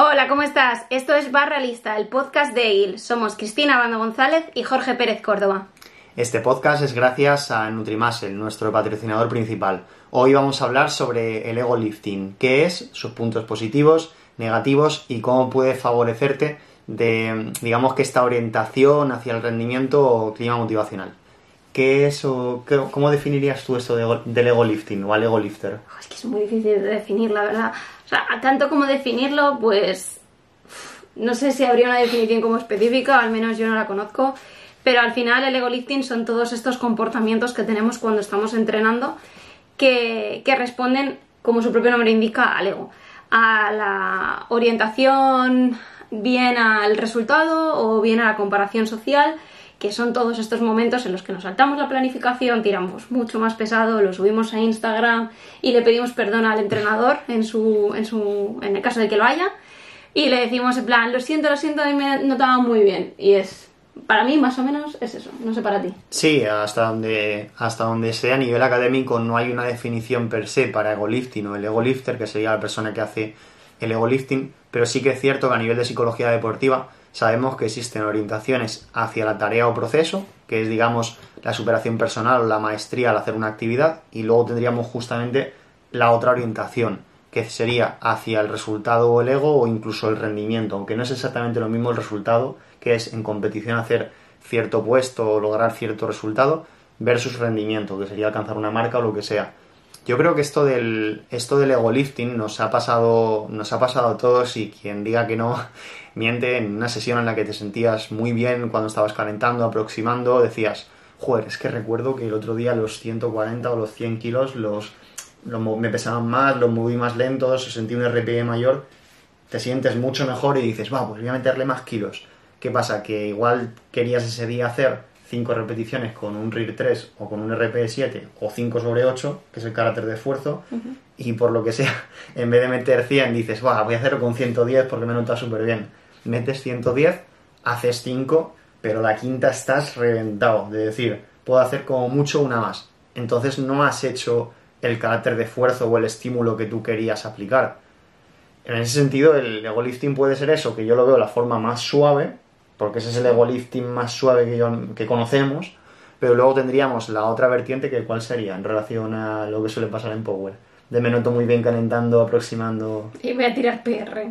Hola, ¿cómo estás? Esto es Barra Lista, el podcast de EIL. Somos Cristina Bando González y Jorge Pérez Córdoba. Este podcast es gracias a Nutrimuscle, nuestro patrocinador principal. Hoy vamos a hablar sobre el ego lifting, qué es, sus puntos positivos, negativos y cómo puede favorecerte de, digamos que esta orientación hacia el rendimiento o clima motivacional. ¿Qué es o qué- cómo definirías tú esto de- del ego lifting o al ego lifter? Es que es muy difícil de definir, la verdad. O sea, tanto como definirlo, pues no sé si habría una definición como específica, al menos yo no la conozco, pero al final el ego lifting son todos estos comportamientos que tenemos cuando estamos entrenando que, que responden, como su propio nombre indica, al ego, a la orientación, bien al resultado o bien a la comparación social, que son todos estos momentos en los que nos saltamos la planificación, tiramos mucho más pesado, lo subimos a Instagram y le pedimos perdón al entrenador en su, en su, en el caso de que lo haya, y le decimos en plan, lo siento, lo siento, y me notaba muy bien. Y es, para mí más o menos es eso, no sé para ti. Sí, hasta donde, hasta donde sea a nivel académico no hay una definición per se para ego lifting o el ego lifter, que sería la persona que hace el ego lifting, pero sí que es cierto que a nivel de psicología deportiva sabemos que existen orientaciones hacia la tarea o proceso, que es digamos la superación personal o la maestría al hacer una actividad, y luego tendríamos justamente la otra orientación, que sería hacia el resultado o el ego o incluso el rendimiento, aunque no es exactamente lo mismo el resultado, que es en competición hacer cierto puesto o lograr cierto resultado, versus rendimiento, que sería alcanzar una marca o lo que sea. Yo creo que esto del, esto del ego lifting nos ha pasado, nos ha pasado a todos y quien diga que no, miente en una sesión en la que te sentías muy bien cuando estabas calentando, aproximando, decías, joder, es que recuerdo que el otro día los 140 o los 100 kilos los, me pesaban más, los moví más lentos, sentí un RPE mayor, te sientes mucho mejor y dices, va, pues voy a meterle más kilos. ¿Qué pasa? Que igual querías ese día hacer 5 repeticiones con un RIR 3 o con un RPE 7 o 5 sobre 8, que es el carácter de esfuerzo, y por lo que sea, en vez de meter 100 dices, va, voy a hacerlo con 110 porque me nota súper bien. Metes 110, haces 5, pero la quinta estás reventado, de decir, puedo hacer como mucho una más. Entonces no has hecho el carácter de esfuerzo o el estímulo que tú querías aplicar. En ese sentido, el ego lifting puede ser eso, que yo lo veo la forma más suave, porque ese es el ego lifting más suave que, yo- que conocemos, pero luego tendríamos la otra vertiente, que cuál sería en relación a lo que suele pasar en Power. De me noto muy bien calentando, aproximando. Y voy a tirar PR.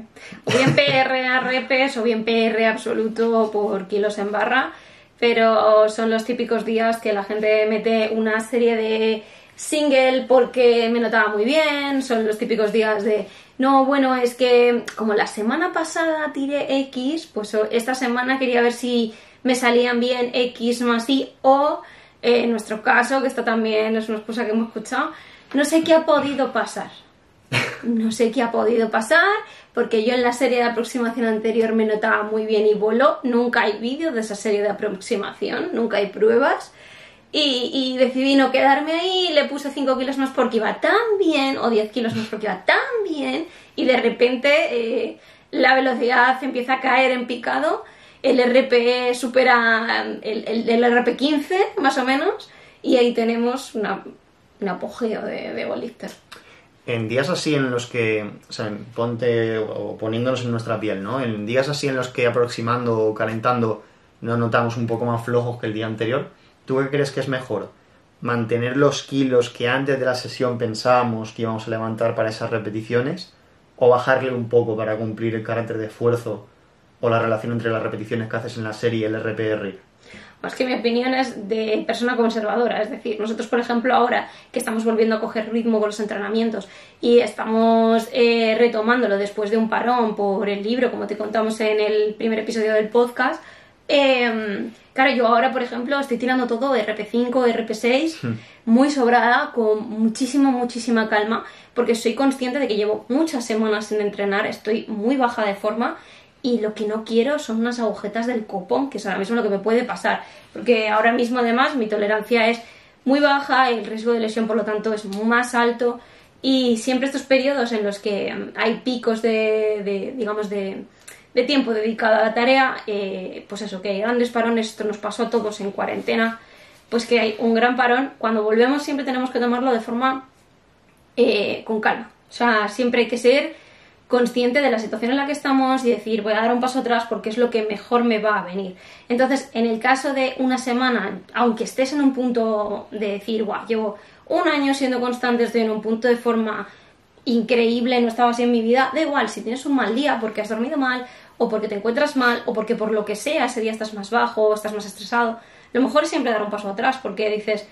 O bien PR a repes o bien PR absoluto por kilos en barra. Pero son los típicos días que la gente mete una serie de single porque me notaba muy bien. Son los típicos días de no, bueno, es que como la semana pasada tiré X, pues esta semana quería ver si me salían bien X más Y o en nuestro caso, que esto también es una cosa que hemos escuchado, no sé qué ha podido pasar. No sé qué ha podido pasar, porque yo en la serie de aproximación anterior me notaba muy bien y voló. Nunca hay vídeo de esa serie de aproximación, nunca hay pruebas. Y, decidí no quedarme ahí, le puse 5 kilos más porque iba tan bien, o 10 kilos más porque iba tan bien, y de repente eh, la velocidad empieza a caer en picado, el RP supera el, el, el RP15 más o menos, y ahí tenemos una, un apogeo de, de Bolíster. En días así en los que, o sea, ponte o poniéndonos en nuestra piel, ¿no? En días así en los que aproximando o calentando nos notamos un poco más flojos que el día anterior, ¿tú qué crees que es mejor? ¿Mantener los kilos que antes de la sesión pensábamos que íbamos a levantar para esas repeticiones? ¿O bajarle un poco para cumplir el carácter de esfuerzo o la relación entre las repeticiones que haces en la serie y el RPR? Es que mi opinión es de persona conservadora, es decir, nosotros, por ejemplo, ahora que estamos volviendo a coger ritmo con los entrenamientos y estamos eh, retomándolo después de un parón por el libro, como te contamos en el primer episodio del podcast, eh, claro, yo ahora, por ejemplo, estoy tirando todo RP5, RP6, muy sobrada, con muchísima, muchísima calma, porque soy consciente de que llevo muchas semanas sin entrenar, estoy muy baja de forma y lo que no quiero son unas agujetas del copón, que es ahora mismo lo que me puede pasar, porque ahora mismo además mi tolerancia es muy baja, el riesgo de lesión por lo tanto es más alto. Y siempre estos periodos en los que hay picos de, de, digamos, de, de tiempo dedicado a la tarea, eh, pues eso, que hay grandes parones, esto nos pasó a todos en cuarentena, pues que hay un gran parón, cuando volvemos siempre tenemos que tomarlo de forma eh, con calma, o sea, siempre hay que ser consciente de la situación en la que estamos y decir voy a dar un paso atrás porque es lo que mejor me va a venir. Entonces, en el caso de una semana, aunque estés en un punto de decir, guau, llevo un año siendo constante, estoy en un punto de forma increíble, no estaba así en mi vida, da igual, si tienes un mal día porque has dormido mal o porque te encuentras mal o porque por lo que sea ese día estás más bajo, estás más estresado, lo mejor es siempre dar un paso atrás porque dices,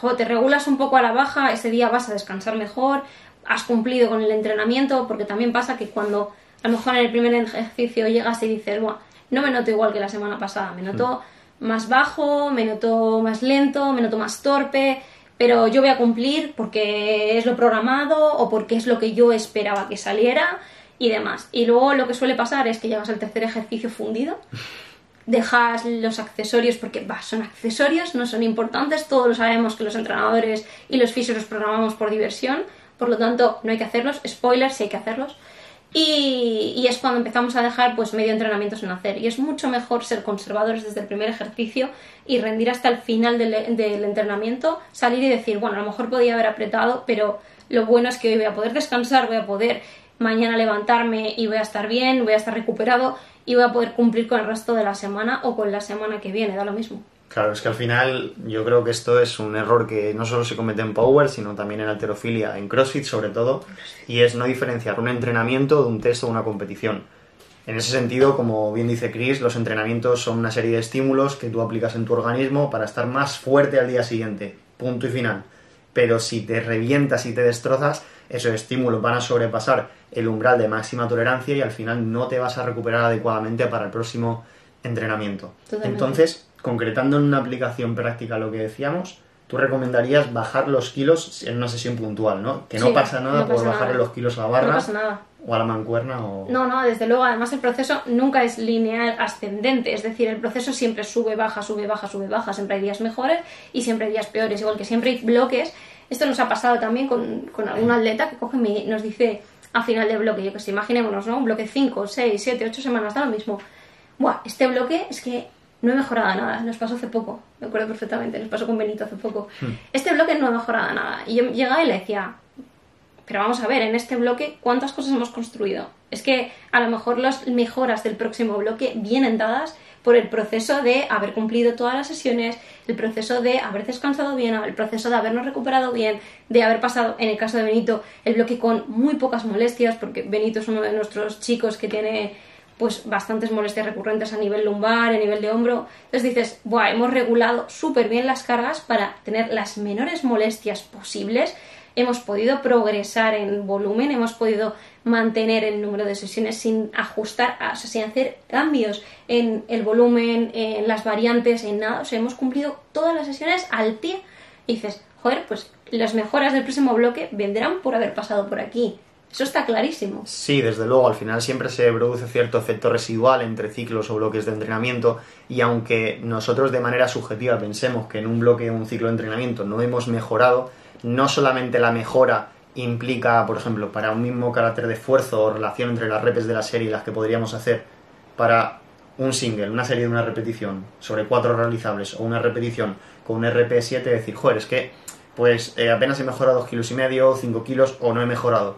jo, te regulas un poco a la baja, ese día vas a descansar mejor, has cumplido con el entrenamiento, porque también pasa que cuando a lo mejor en el primer ejercicio llegas y dices, bueno, no me noto igual que la semana pasada, me noto más bajo, me noto más lento, me noto más torpe, pero yo voy a cumplir porque es lo programado o porque es lo que yo esperaba que saliera y demás. Y luego lo que suele pasar es que llegas al tercer ejercicio fundido, dejas los accesorios porque son accesorios, no son importantes, todos lo sabemos que los entrenadores y los fisios los programamos por diversión, por lo tanto no hay que hacerlos, spoilers si hay que hacerlos. Y, es cuando empezamos a dejar pues medio entrenamiento sin hacer. Y es mucho mejor ser conservadores desde el primer ejercicio y rendir hasta el final del, del entrenamiento, salir y decir, bueno, a lo mejor podía haber apretado, pero lo bueno es que hoy voy a poder descansar, voy a poder mañana levantarme y voy a estar bien, voy a estar recuperado y voy a poder cumplir con el resto de la semana o con la semana que viene, da lo mismo. Claro, es que al final yo creo que esto es un error que no solo se comete en Power, sino también en alterofilia, en CrossFit sobre todo, y es no diferenciar un entrenamiento de un test o una competición. En ese sentido, como bien dice Chris, los entrenamientos son una serie de estímulos que tú aplicas en tu organismo para estar más fuerte al día siguiente. Punto y final. Pero si te revientas y te destrozas, esos estímulos van a sobrepasar el umbral de máxima tolerancia y al final no te vas a recuperar adecuadamente para el próximo entrenamiento. Entonces, concretando en una aplicación práctica lo que decíamos, tú recomendarías bajar los kilos en una sesión puntual, ¿no? Que no pasa nada por bajar los kilos a la barra o a la mancuerna o... No, no, desde luego, además el proceso nunca es lineal ascendente, es decir, el proceso siempre sube, baja, sube, baja, sube, baja, siempre hay días mejores y siempre hay días peores, igual que siempre hay bloques. Esto nos ha pasado también con, con algún atleta que coge y nos dice a final de bloque, yo que sé, imaginémonos, ¿no? Un bloque 5, 6, 7, 8 semanas, da lo mismo. Buah, este bloque es que no he mejorado nada, nos pasó hace poco, me acuerdo perfectamente, nos pasó con Benito hace poco. Hmm. Este bloque no ha mejorado nada. Y yo llegaba y le decía, pero vamos a ver, en este bloque, ¿cuántas cosas hemos construido? Es que a lo mejor las mejoras del próximo bloque vienen dadas por el proceso de haber cumplido todas las sesiones, el proceso de haber descansado bien, el proceso de habernos recuperado bien, de haber pasado, en el caso de Benito, el bloque con muy pocas molestias, porque Benito es uno de nuestros chicos que tiene pues bastantes molestias recurrentes a nivel lumbar, a nivel de hombro. Entonces dices, Buah, hemos regulado súper bien las cargas para tener las menores molestias posibles. Hemos podido progresar en volumen, hemos podido mantener el número de sesiones sin ajustar, o sea, sin hacer cambios en el volumen, en las variantes, en nada. O sea, hemos cumplido todas las sesiones al pie. Y dices, joder, pues las mejoras del próximo bloque vendrán por haber pasado por aquí. Eso está clarísimo. Sí, desde luego, al final siempre se produce cierto efecto residual entre ciclos o bloques de entrenamiento y aunque nosotros de manera subjetiva pensemos que en un bloque o un ciclo de entrenamiento no hemos mejorado, no solamente la mejora implica, por ejemplo, para un mismo carácter de esfuerzo o relación entre las repes de la serie y las que podríamos hacer para un single, una serie de una repetición sobre cuatro realizables o una repetición con un RP7, decir, joder, es que pues eh, apenas he mejorado dos kilos y medio, 5 kilos o no he mejorado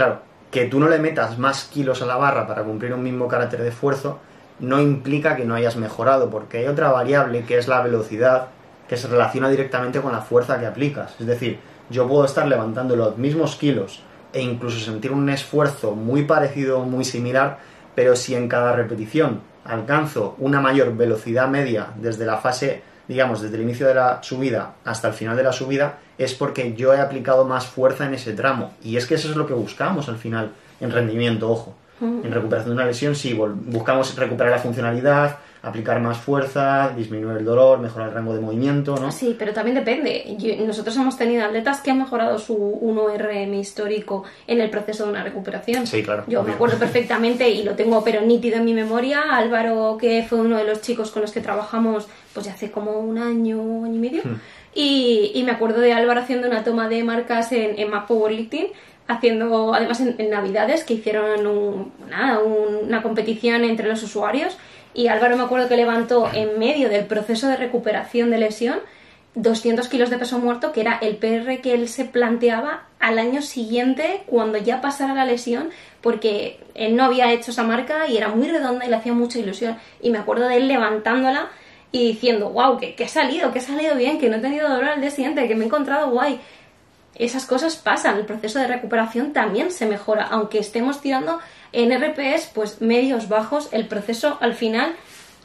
Claro, que tú no le metas más kilos a la barra para cumplir un mismo carácter de esfuerzo no implica que no hayas mejorado, porque hay otra variable que es la velocidad que se relaciona directamente con la fuerza que aplicas. Es decir, yo puedo estar levantando los mismos kilos e incluso sentir un esfuerzo muy parecido, muy similar, pero si en cada repetición alcanzo una mayor velocidad media desde la fase digamos, desde el inicio de la subida hasta el final de la subida, es porque yo he aplicado más fuerza en ese tramo. Y es que eso es lo que buscamos al final en rendimiento, ojo. Mm. En recuperación de una lesión, sí, buscamos recuperar la funcionalidad, aplicar más fuerza, disminuir el dolor, mejorar el rango de movimiento, ¿no? Sí, pero también depende. nosotros hemos tenido atletas que han mejorado su 1RM histórico en el proceso de una recuperación. Sí, claro. Yo me acuerdo perfectamente y lo tengo pero nítido en mi memoria. Álvaro, que fue uno de los chicos con los que trabajamos pues ya hace como un año, año y medio. Hmm. Y, me acuerdo de Álvaro haciendo una toma de marcas en, en Map Powerlifting haciendo además en, Navidades que hicieron una competición entre los usuarios y Álvaro me acuerdo que levantó en medio del proceso de recuperación de lesión 200 kilos de peso muerto, que era el PR que él se planteaba al año siguiente, cuando ya pasara la lesión, porque él no había hecho esa marca y era muy redonda y le hacía mucha ilusión. Y me acuerdo de él levantándola y diciendo, wow, que, que, ha salido, que ha salido bien, que no he tenido dolor al día siguiente, que me he encontrado guay. Esas cosas pasan, el proceso de recuperación también se mejora, aunque estemos tirando en RPS pues medios bajos, el proceso al final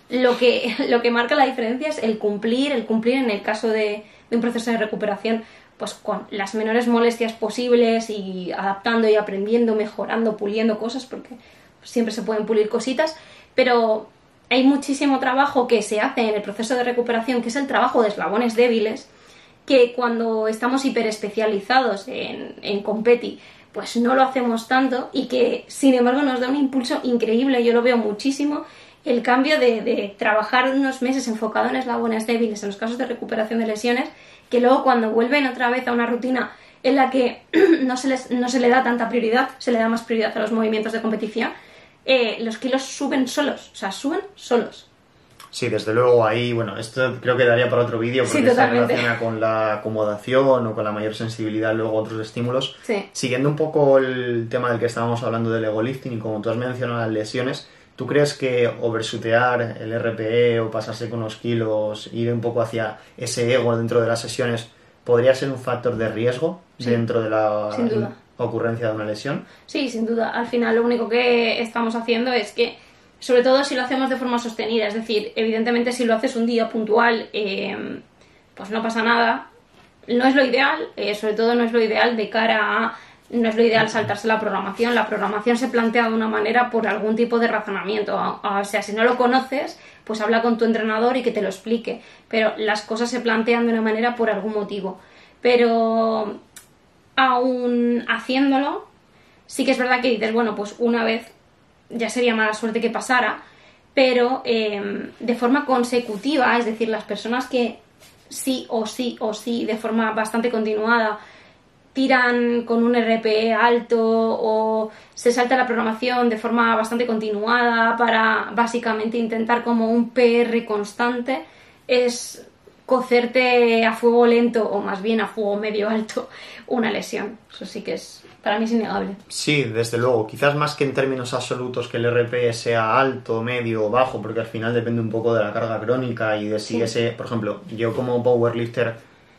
lo que, lo que marca la diferencia es el cumplir, el cumplir en el caso de, de un proceso de recuperación pues con las menores molestias posibles y adaptando y aprendiendo, mejorando, puliendo cosas, porque siempre se pueden pulir cositas, pero hay muchísimo trabajo que se hace en el proceso de recuperación, que es el trabajo de eslabones débiles, que cuando estamos hiperespecializados en, en competi, pues no lo hacemos tanto y que sin embargo nos da un impulso increíble, yo lo veo muchísimo, el cambio de, de trabajar unos meses enfocado en eslabones débiles en los casos de recuperación de lesiones, que luego cuando vuelven otra vez a una rutina en la que no se, les, no se le da tanta prioridad, se le da más prioridad a los movimientos de competición, eh, los kilos suben solos, o sea, suben solos. Sí, desde luego ahí, bueno, esto creo que daría para otro vídeo porque Sí, se relaciona con la acomodación o con la mayor sensibilidad luego a otros estímulos. Sí. Siguiendo un poco el tema del que estábamos hablando del ego lifting y como tú has mencionado las lesiones, ¿tú crees que oversutear el RPE o pasarse con los kilos, ir un poco hacia ese ego dentro de las sesiones, podría ser un factor de riesgo Sí. dentro de la ocurrencia de una lesión? Sí, sin duda. Al final lo único que estamos haciendo es que, sobre todo si lo hacemos de forma sostenida, es decir, evidentemente si lo haces un día puntual, eh, pues no pasa nada. No es lo ideal, eh, sobre todo no es lo ideal de cara a... No es lo ideal saltarse la programación. La programación se plantea de una manera por algún tipo de razonamiento. O sea, si no lo conoces, pues habla con tu entrenador y que te lo explique. Pero las cosas se plantean de una manera por algún motivo. Pero aún haciéndolo, sí que es verdad que dices, bueno, pues una vez ya sería mala suerte que pasara, pero eh, de forma consecutiva, es decir, las personas que sí o sí o sí, de forma bastante continuada, tiran con un RPE alto o se salta la programación de forma bastante continuada para básicamente intentar como un PR constante, es cocerte a fuego lento o más bien a fuego medio alto una lesión. Eso sí que es, para mí es innegable. Sí, desde luego. Quizás más que en términos absolutos que el RP sea alto, medio o bajo, porque al final depende un poco de la carga crónica y de si Sí. ese, por ejemplo, yo como powerlifter,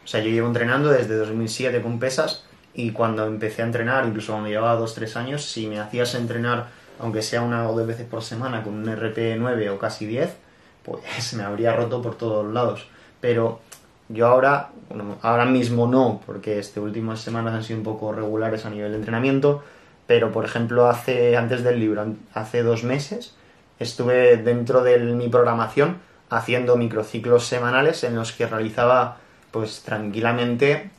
o sea, yo llevo entrenando desde 2007 con pesas y cuando empecé a entrenar, incluso cuando llevaba 2-3 años, si me hacías entrenar, aunque sea una o dos veces por semana, con un RP 9 o casi 10, pues me habría roto por todos lados. Pero yo ahora, bueno, ahora mismo no, porque este últimas semanas han sido un poco regulares a nivel de entrenamiento, pero por ejemplo hace antes del libro, hace dos meses, estuve dentro de mi programación haciendo microciclos semanales en los que realizaba pues tranquilamente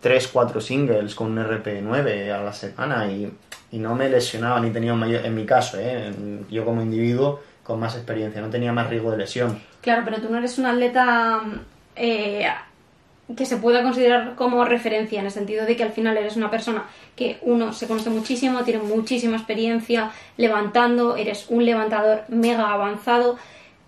3, 4 singles con un RP9 a la semana y, y no me lesionaba ni tenía mayor, en mi caso, ¿eh? Yo como individuo con más experiencia, no tenía más riesgo de lesión. Claro, pero tú no eres un atleta eh, que se pueda considerar como referencia, en el sentido de que al final eres una persona que uno se conoce muchísimo, tiene muchísima experiencia levantando, eres un levantador mega avanzado.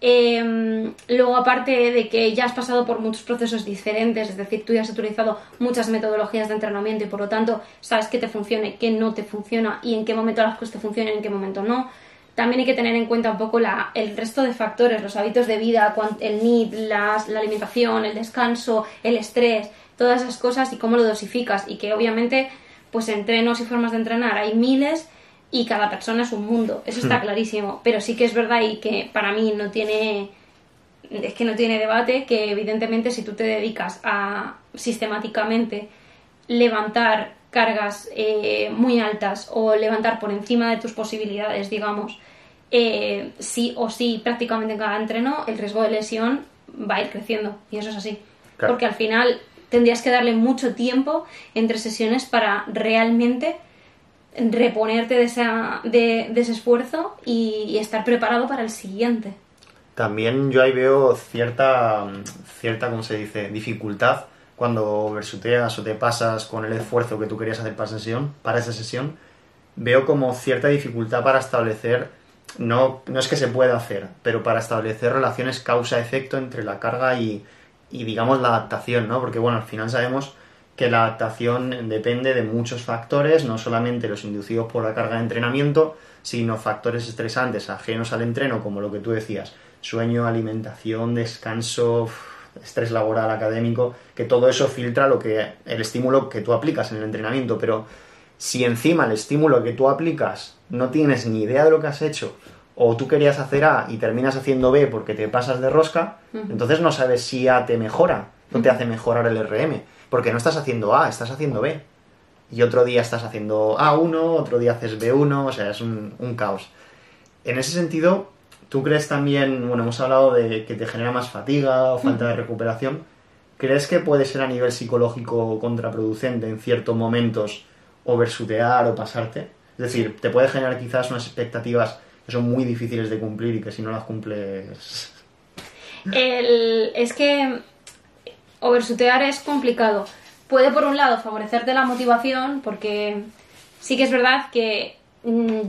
Eh, luego, aparte de que ya has pasado por muchos procesos diferentes, es decir, tú ya has utilizado muchas metodologías de entrenamiento y por lo tanto sabes qué te funciona y qué no te funciona y en qué momento las cosas te funcionan y en qué momento no. También hay que tener en cuenta un poco la, el resto de factores, los hábitos de vida, el NEED, las, la alimentación, el descanso, el estrés, todas esas cosas y cómo lo dosificas. Y que obviamente, pues entrenos y formas de entrenar hay miles y cada persona es un mundo. Eso está clarísimo. Pero sí que es verdad y que para mí no tiene. Es que no tiene debate que evidentemente si tú te dedicas a sistemáticamente levantar cargas eh, muy altas o levantar por encima de tus posibilidades, digamos, eh, sí o sí, prácticamente en cada entreno, el riesgo de lesión va a ir creciendo. Y eso es así. Claro. Porque al final tendrías que darle mucho tiempo entre sesiones para realmente reponerte de, esa, de, de ese esfuerzo y, y estar preparado para el siguiente. También yo ahí veo cierta, cierta, ¿cómo se dice?, dificultad cuando versuteas o te pasas con el esfuerzo que tú querías hacer para, sesión, para esa sesión. Veo como cierta dificultad para establecer, no, no es que se pueda hacer, pero para establecer relaciones causa-efecto entre la carga y, y, digamos, la adaptación, ¿no? Porque, bueno, al final sabemos que la adaptación depende de muchos factores, no solamente los inducidos por la carga de entrenamiento, sino factores estresantes ajenos al entreno, como lo que tú decías, sueño, alimentación, descanso, estrés laboral, académico, que todo eso filtra lo que el estímulo que tú aplicas en el entrenamiento, pero si encima el estímulo que tú aplicas no tienes ni idea de lo que has hecho o tú querías hacer A y terminas haciendo B porque te pasas de rosca, entonces no sabes si A te mejora, no te hace mejorar el RM, porque no estás haciendo A, estás haciendo B. Y otro día estás haciendo A1, otro día haces B1, o sea, es un, un caos. En ese sentido, ¿tú crees también, bueno, hemos hablado de que te genera más fatiga o falta de recuperación? ¿Crees que puede ser a nivel psicológico contraproducente en ciertos momentos oversutear o pasarte? Es decir, te puede generar quizás unas expectativas que son muy difíciles de cumplir y que si no las cumples... El, es que oversutear es complicado. Puede por un lado favorecerte la motivación porque sí que es verdad que mm,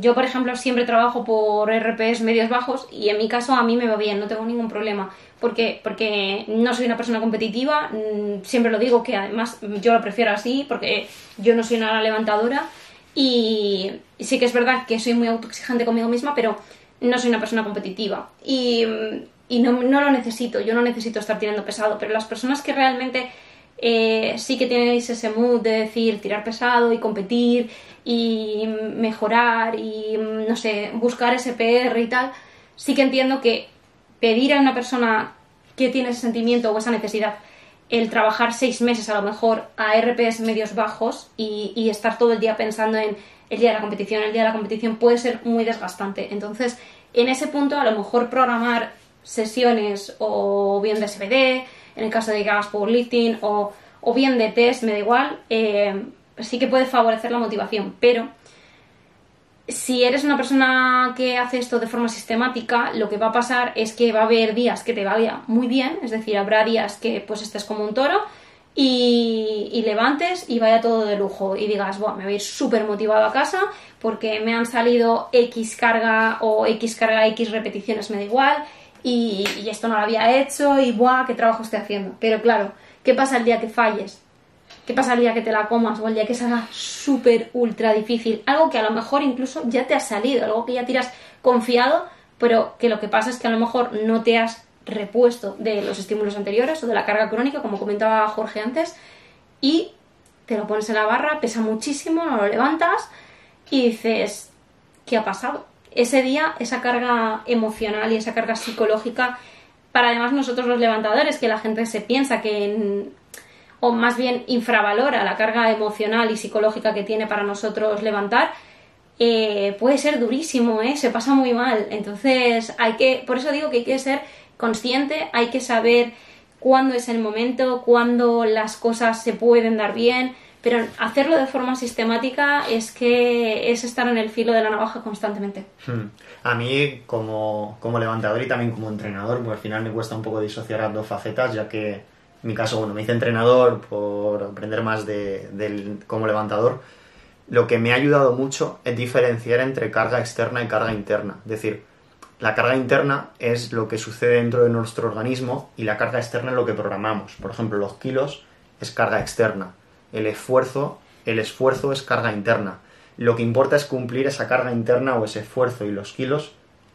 yo, por ejemplo, siempre trabajo por RPs medios bajos y en mi caso a mí me va bien, no tengo ningún problema. Porque, porque no soy una persona competitiva, mm, siempre lo digo que además yo lo prefiero así porque yo no soy una levantadora y sí que es verdad que soy muy autoexigente conmigo misma, pero no soy una persona competitiva. Y, no, lo necesito, yo no necesito estar tirando pesado, pero las personas que realmente eh, sí que tenéis ese mood de decir tirar pesado y competir y mejorar y no sé, buscar ese PR y tal, sí que entiendo que pedir a una persona que tiene ese sentimiento o esa necesidad el trabajar seis meses a lo mejor a RPs medios bajos y, estar todo el día pensando en el día de la competición, el día de la competición puede ser muy desgastante. Entonces, en ese punto, a lo mejor programar sesiones o bien de SBD, en el caso de que hagas powerlifting, o, o bien de test, me da igual, eh, sí que puede favorecer la motivación, pero si eres una persona que hace esto de forma sistemática, lo que va a pasar es que va a haber días que te vaya muy bien, es decir, habrá días que pues estés como un toro y, levantes y vaya todo de lujo y digas, Buah, me voy a ir súper motivado a casa porque me han salido X carga o X carga X repeticiones, me da igual, y, esto no lo había hecho y Buah, qué trabajo estoy haciendo. Pero claro, ¿qué pasa el día que falles? ¿Qué pasa el día que te la comas o el día que salga súper ultra difícil? Algo que a lo mejor incluso ya te ha salido, algo que ya tiras confiado, pero que lo que pasa es que a lo mejor no te has repuesto de los estímulos anteriores o de la carga crónica, como comentaba Jorge antes, y te lo pones en la barra, pesa muchísimo, no lo levantas y dices, ¿qué ha pasado? Ese día, esa carga emocional y esa carga psicológica, para además nosotros los levantadores, que la gente se piensa que o más bien infravalora la carga emocional y psicológica que tiene para nosotros levantar, eh, puede ser durísimo, ¿eh? se pasa muy mal. Entonces, hay que, por eso digo que hay que ser consciente, hay que saber cuándo es el momento, cuándo las cosas se pueden dar bien, pero hacerlo de forma sistemática es que es estar en el filo de la navaja constantemente. Hmm. A mí, como, como levantador y también como entrenador, pues al final me cuesta un poco disociar las dos facetas, ya que en mi caso, bueno, me hice entrenador por aprender más de, del, como levantador. Lo que me ha ayudado mucho es diferenciar entre carga externa y carga interna. Es decir, la carga interna es lo que sucede dentro de nuestro organismo y la carga externa es lo que programamos. Por ejemplo, los kilos es carga externa. El esfuerzo, el esfuerzo es carga interna. Lo que importa es cumplir esa carga interna o ese esfuerzo y los kilos,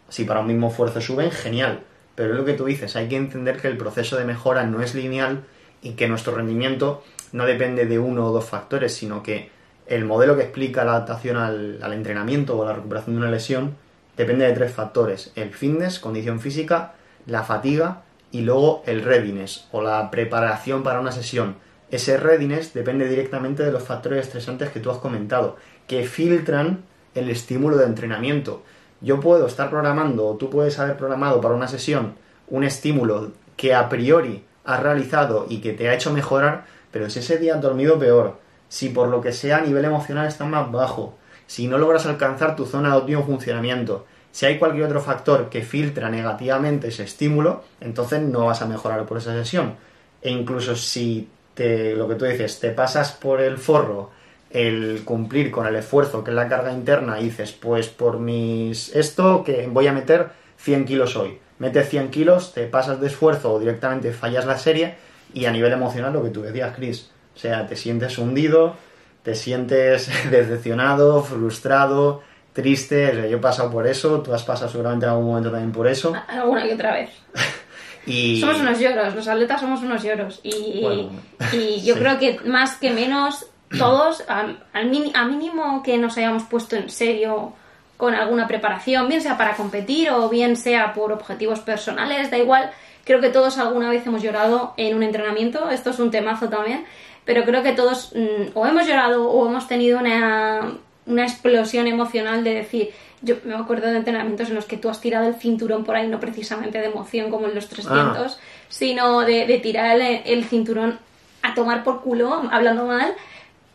si para un mismo esfuerzo suben, genial pero es lo que tú dices, hay que entender que el proceso de mejora no es lineal y que nuestro rendimiento no depende de uno o dos factores, sino que el modelo que explica la adaptación al, entrenamiento o la recuperación de una lesión depende de tres factores, el fitness, condición física, la fatiga y luego el readiness o la preparación para una sesión. Ese readiness depende directamente de los factores estresantes que tú has comentado, que filtran el estímulo de entrenamiento yo puedo estar programando, o tú puedes haber programado para una sesión un estímulo que a priori has realizado y que te ha hecho mejorar, pero si ese día has dormido peor, si por lo que sea a nivel emocional está más bajo, si no logras alcanzar tu zona de óptimo funcionamiento, si hay cualquier otro factor que filtra negativamente ese estímulo, entonces no vas a mejorar por esa sesión. E incluso si te, lo que tú dices, te pasas por el forro el cumplir con el esfuerzo que es la carga interna y dices, pues por mis esto que voy a meter 100 kilos hoy. Metes 100 kilos, te pasas de esfuerzo o directamente fallas la serie y a nivel emocional lo que tú decías, Chris. O sea, te sientes hundido, te sientes decepcionado, frustrado, triste. O sea, yo he pasado por eso, tú has pasado seguramente en algún momento también por eso. Alguna y otra vez. Y... Somos unos lloros, los atletas somos unos lloros. Y, Bueno, y yo sí. creo que más que menos, todos, al, al mini- a mínimo que nos hayamos puesto en serio con alguna preparación, bien sea para competir o bien sea por objetivos personales, da igual. Creo que todos alguna vez hemos llorado en un entrenamiento, esto es un temazo también, pero creo que todos mm, o hemos llorado o hemos tenido una, una explosión emocional de decir, yo me acuerdo de entrenamientos en los que tú has tirado el cinturón por ahí, no precisamente de emoción como en los 300, sino de, de tirar el, el cinturón a tomar por culo, hablando mal,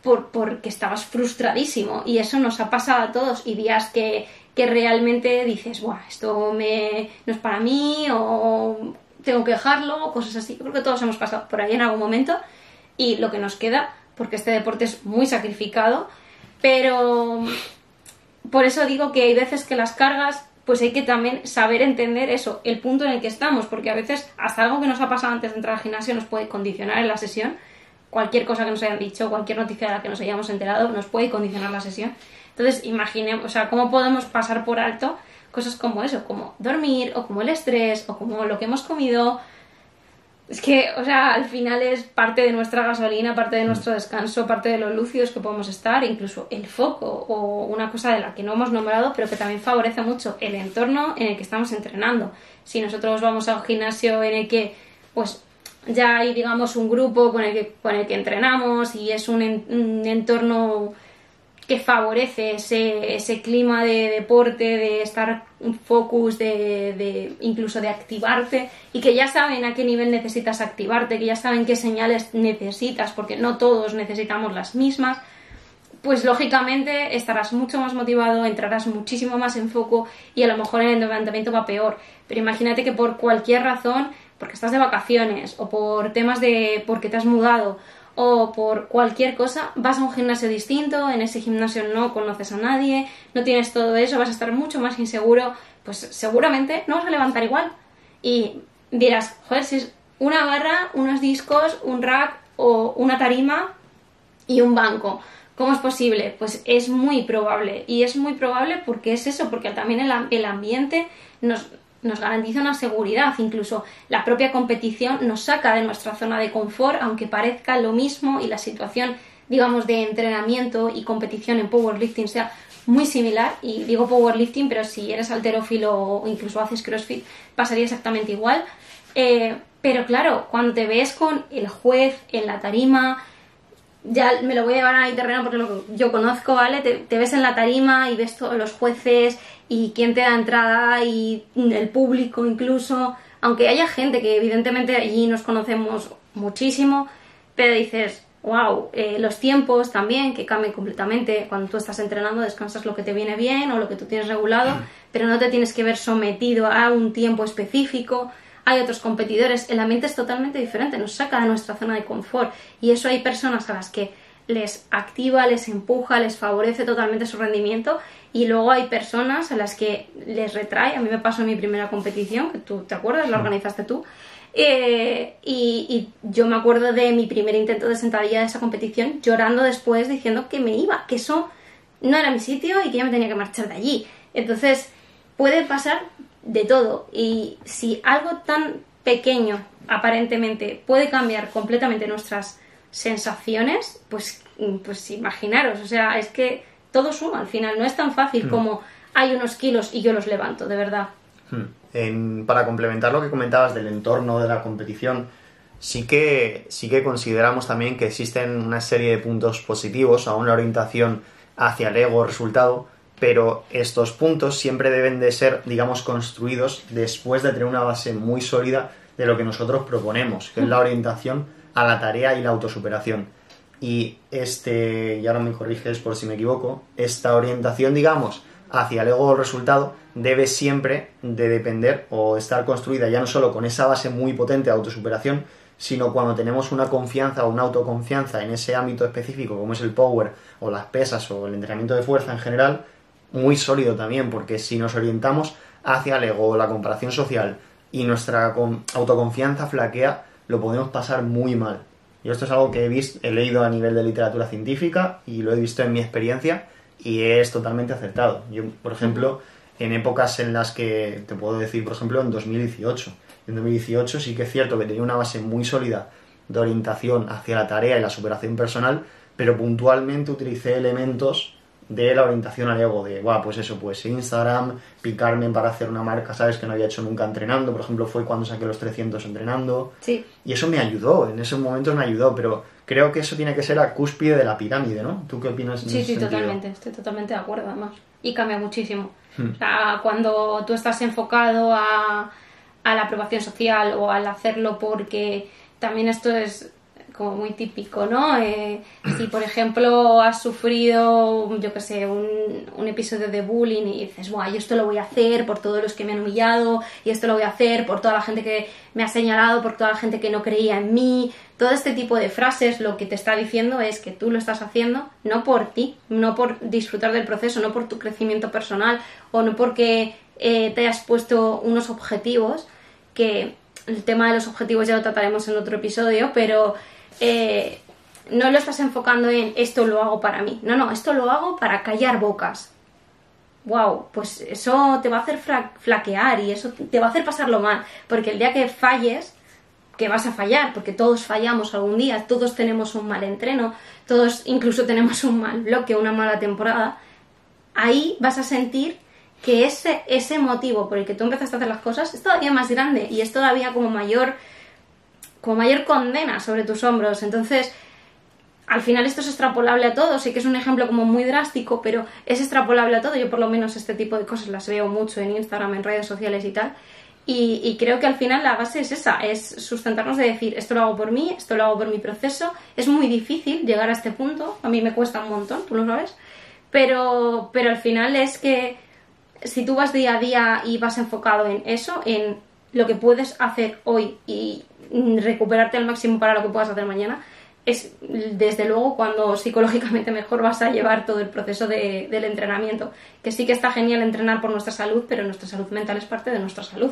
por, porque estabas frustradísimo. Y eso nos ha pasado a todos. Y días que, que realmente dices, Buah, esto me, no es para mí, o tengo que dejarlo, o cosas así. Yo creo que todos hemos pasado por ahí en algún momento. Y lo que nos queda, porque este deporte es muy sacrificado, pero por eso digo que hay veces que las cargas, pues hay que también saber entender eso, el punto en el que estamos, porque a veces hasta algo que nos ha pasado antes de entrar al gimnasio nos puede condicionar en la sesión. Cualquier cosa que nos hayan dicho, cualquier noticia de la que nos hayamos enterado, nos puede condicionar la sesión. Entonces, imaginemos, o sea, cómo podemos pasar por alto cosas como eso, como dormir, o como el estrés, o como lo que hemos comido, es que, o sea, al final es parte de nuestra gasolina, parte de nuestro descanso, parte de los lúcidos que podemos estar, incluso el foco o una cosa de la que no hemos nombrado, pero que también favorece mucho el entorno en el que estamos entrenando. Si nosotros vamos a un gimnasio en el que, pues, ya hay, digamos, un grupo con el que, con el que entrenamos y es un, un entorno que favorece ese, ese clima de deporte, de estar focus, de, de incluso de activarte y que ya saben a qué nivel necesitas activarte, que ya saben qué señales necesitas, porque no todos necesitamos las mismas, pues lógicamente estarás mucho más motivado, entrarás muchísimo más en foco y a lo mejor el levantamiento va peor. Pero imagínate que por cualquier razón, porque estás de vacaciones o por temas de porque te has mudado o por cualquier cosa, vas a un gimnasio distinto, en ese gimnasio no conoces a nadie, no tienes todo eso, vas a estar mucho más inseguro, pues seguramente no vas a levantar igual. Y dirás, joder, si es una barra, unos discos, un rack o una tarima, y un banco. ¿Cómo es posible? Pues es muy probable. Y es muy probable porque es eso, porque también el, el ambiente nos, nos garantiza una seguridad. Incluso la propia competición nos saca de nuestra zona de confort, aunque parezca lo mismo y la situación, digamos, de entrenamiento y competición en powerlifting sea muy similar. Y digo powerlifting, pero si eres alterófilo o incluso haces crossfit, pasaría exactamente igual. Eh, pero claro, cuando te ves con el juez en la tarima, ya me lo voy a llevar a mi terreno porque lo yo conozco, ¿vale? Te, te ves en la tarima y ves todos los jueces y quién te da entrada y el público incluso, aunque haya gente que evidentemente allí nos conocemos muchísimo, pero dices, wow, los tiempos también que cambian completamente. Cuando tú estás entrenando descansas lo que te viene bien o lo que tú tienes regulado, pero no te tienes que ver sometido a un tiempo específico. Hay otros competidores, el ambiente es totalmente diferente, nos saca de nuestra zona de confort. Y eso hay personas a las que les activa, les empuja, les favorece totalmente su rendimiento y luego hay personas a las que les retrae, a mí me pasó en mi primera competición, que tú te acuerdas, la organizaste tú, eh, y, y yo me acuerdo de mi primer intento de sentadilla de esa competición llorando después diciendo que me iba, que eso no era mi sitio y que yo me tenía que marchar de allí. Entonces, puede pasar de todo. Y si algo tan pequeño, aparentemente, puede cambiar completamente nuestras sensaciones, pues, pues imaginaros, o sea, es que todo suma al final, no es tan fácil como hay unos kilos y yo los levanto, de verdad. Hmm. En- para complementar lo que comentabas del entorno de la competición, sí que, sí que consideramos también que existen una serie de puntos positivos a una orientación hacia el ego resultado, pero estos puntos siempre deben de ser, digamos, construidos después de tener una base muy sólida de lo que nosotros proponemos, que es la orientación a la tarea y la autosuperación. Y este, y ahora me corriges por si me equivoco, esta orientación, digamos, hacia el ego resultado debe siempre de depender o estar construida ya no solo con esa base muy potente de autosuperación, sino cuando tenemos una confianza o una autoconfianza en ese ámbito específico, como es el power o las pesas o el entrenamiento de fuerza en general, muy sólido también, porque si nos orientamos hacia el ego, la comparación social y nuestra con- autoconfianza flaquea, lo podemos pasar muy mal. Yo esto es algo que he, visto, he leído a nivel de literatura científica y lo he visto en mi experiencia y es totalmente acertado. Yo, por ejemplo, en épocas en las que, te puedo decir, por ejemplo, en 2018. En 2018 sí que es cierto que tenía una base muy sólida de orientación hacia la tarea y la superación personal, pero puntualmente utilicé elementos de la orientación al ego, de, bueno, pues eso, pues Instagram, picarme para hacer una marca, ¿sabes? Que no había hecho nunca entrenando, por ejemplo, fue cuando saqué los 300 entrenando. Sí. Y eso me ayudó, en ese momento me ayudó, pero creo que eso tiene que ser a cúspide de la pirámide, ¿no? ¿Tú qué opinas? En Sí, ese sí, sentido? totalmente, estoy totalmente de acuerdo además. Y cambia muchísimo. Hmm. O sea, cuando tú estás enfocado a, a la aprobación social o al hacerlo porque también esto es como muy típico, ¿no? Eh, si, por ejemplo, has sufrido, yo qué sé, un, episodio de bullying y dices, Buah, yo esto lo voy a hacer por todos los que me han humillado y esto lo voy a hacer por toda la gente que me ha señalado, por toda la gente que no creía en mí. Todo este tipo de frases lo que te está diciendo es que tú lo estás haciendo no por ti, no por disfrutar del proceso, no por tu crecimiento personal o no porque eh, te hayas puesto unos objetivos que el tema de los objetivos ya lo trataremos en otro episodio, pero eh, no lo estás enfocando en esto lo hago para mí. No, no, esto lo hago para callar bocas. Wow, pues eso te va a hacer flaquear y eso te va a hacer pasarlo mal. Porque el día que falles, que vas a fallar, porque todos fallamos algún día, todos tenemos un mal entreno, todos incluso tenemos un mal bloque, una mala temporada, ahí vas a sentir que ese, ese motivo por el que tú empezaste a hacer las cosas es todavía más grande y es todavía como mayor, como mayor condena sobre tus hombros. Entonces, al final esto es extrapolable a todo, sé que es un ejemplo como muy drástico, pero es extrapolable a todo. Yo por lo menos este tipo de cosas las veo mucho en Instagram, en redes sociales y tal. Y, y creo que al final la base es esa, es sustentarnos de decir, esto lo hago por mí, esto lo hago por mi proceso. Es muy difícil llegar a este punto, a mí me cuesta un montón, tú lo sabes. Pero, pero al final es que si tú vas día a día y vas enfocado en eso, en lo que puedes hacer hoy y mm, recuperarte al máximo para lo que puedas hacer mañana, es desde luego cuando psicológicamente mejor vas a llevar todo el proceso de- del entrenamiento. Que sí que está genial entrenar por nuestra salud, pero nuestra salud mental es parte de nuestra salud.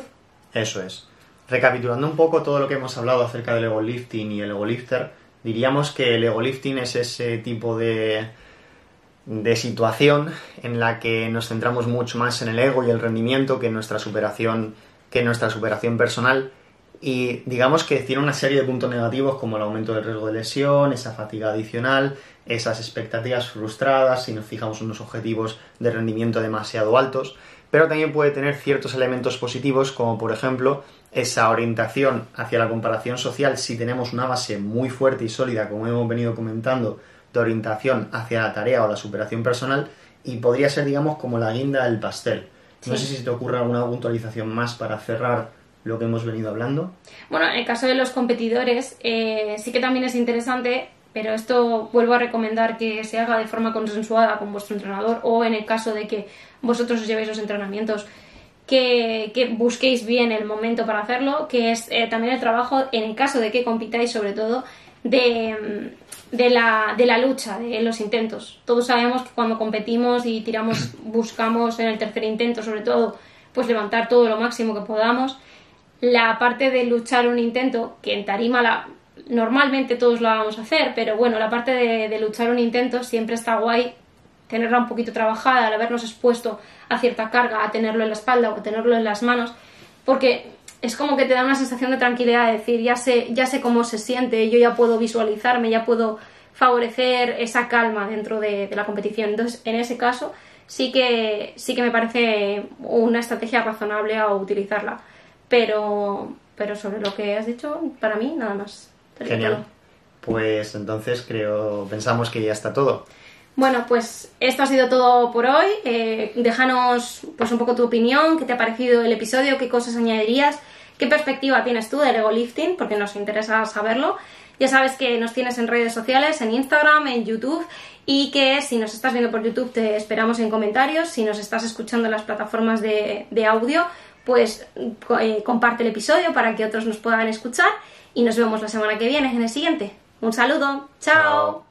Eso es. Recapitulando un poco todo lo que hemos hablado acerca del ego lifting y el ego lifter, diríamos que el ego lifting es ese tipo de, de situación en la que nos centramos mucho más en el ego y el rendimiento que en nuestra superación, que nuestra superación personal. Y digamos que tiene una serie de puntos negativos como el aumento del riesgo de lesión, esa fatiga adicional, esas expectativas frustradas si nos fijamos unos objetivos de rendimiento demasiado altos, pero también puede tener ciertos elementos positivos como por ejemplo esa orientación hacia la comparación social si tenemos una base muy fuerte y sólida como hemos venido comentando de orientación hacia la tarea o la superación personal y podría ser digamos como la guinda del pastel. No sé si te ocurre alguna puntualización más para cerrar lo que hemos venido hablando. Bueno, en el caso de los competidores, eh, sí que también es interesante, pero esto vuelvo a recomendar que se haga de forma consensuada con vuestro entrenador o en el caso de que vosotros os llevéis los entrenamientos, que, busquéis bien el momento para hacerlo, que es eh, también el trabajo, en el caso de que compitáis sobre todo, de, de, la, de la lucha, de los intentos. Todos sabemos que cuando competimos y tiramos, buscamos en el tercer intento sobre todo, pues levantar todo lo máximo que podamos la parte de luchar un intento, que en tarima la, normalmente todos lo vamos a hacer, pero bueno, la parte de, de luchar un intento siempre está guay tenerla un poquito trabajada, al habernos expuesto a cierta carga, a tenerlo en la espalda o a tenerlo en las manos, porque es como que te da una sensación de tranquilidad, de decir, ya sé, ya sé cómo se siente, yo ya puedo visualizarme, ya puedo favorecer esa calma dentro de, de la competición. Entonces, en ese caso, sí que, sí que me parece una estrategia razonable a utilizarla. Pero, pero sobre lo que has dicho, para mí, nada más. Genial. Pues entonces creo, pensamos que ya está todo. Bueno, pues esto ha sido todo por hoy. Eh, déjanos pues un poco tu opinión, qué te ha parecido el episodio, qué cosas añadirías, qué perspectiva tienes tú del ego lifting, porque nos interesa saberlo. Ya sabes que nos tienes en redes sociales, en Instagram, en YouTube y que si nos estás viendo por YouTube te esperamos en comentarios. Si nos estás escuchando en las plataformas de, audio, pues eh, comparte el episodio para que otros nos puedan escuchar y nos vemos la semana que viene en el siguiente. Un saludo. Chao.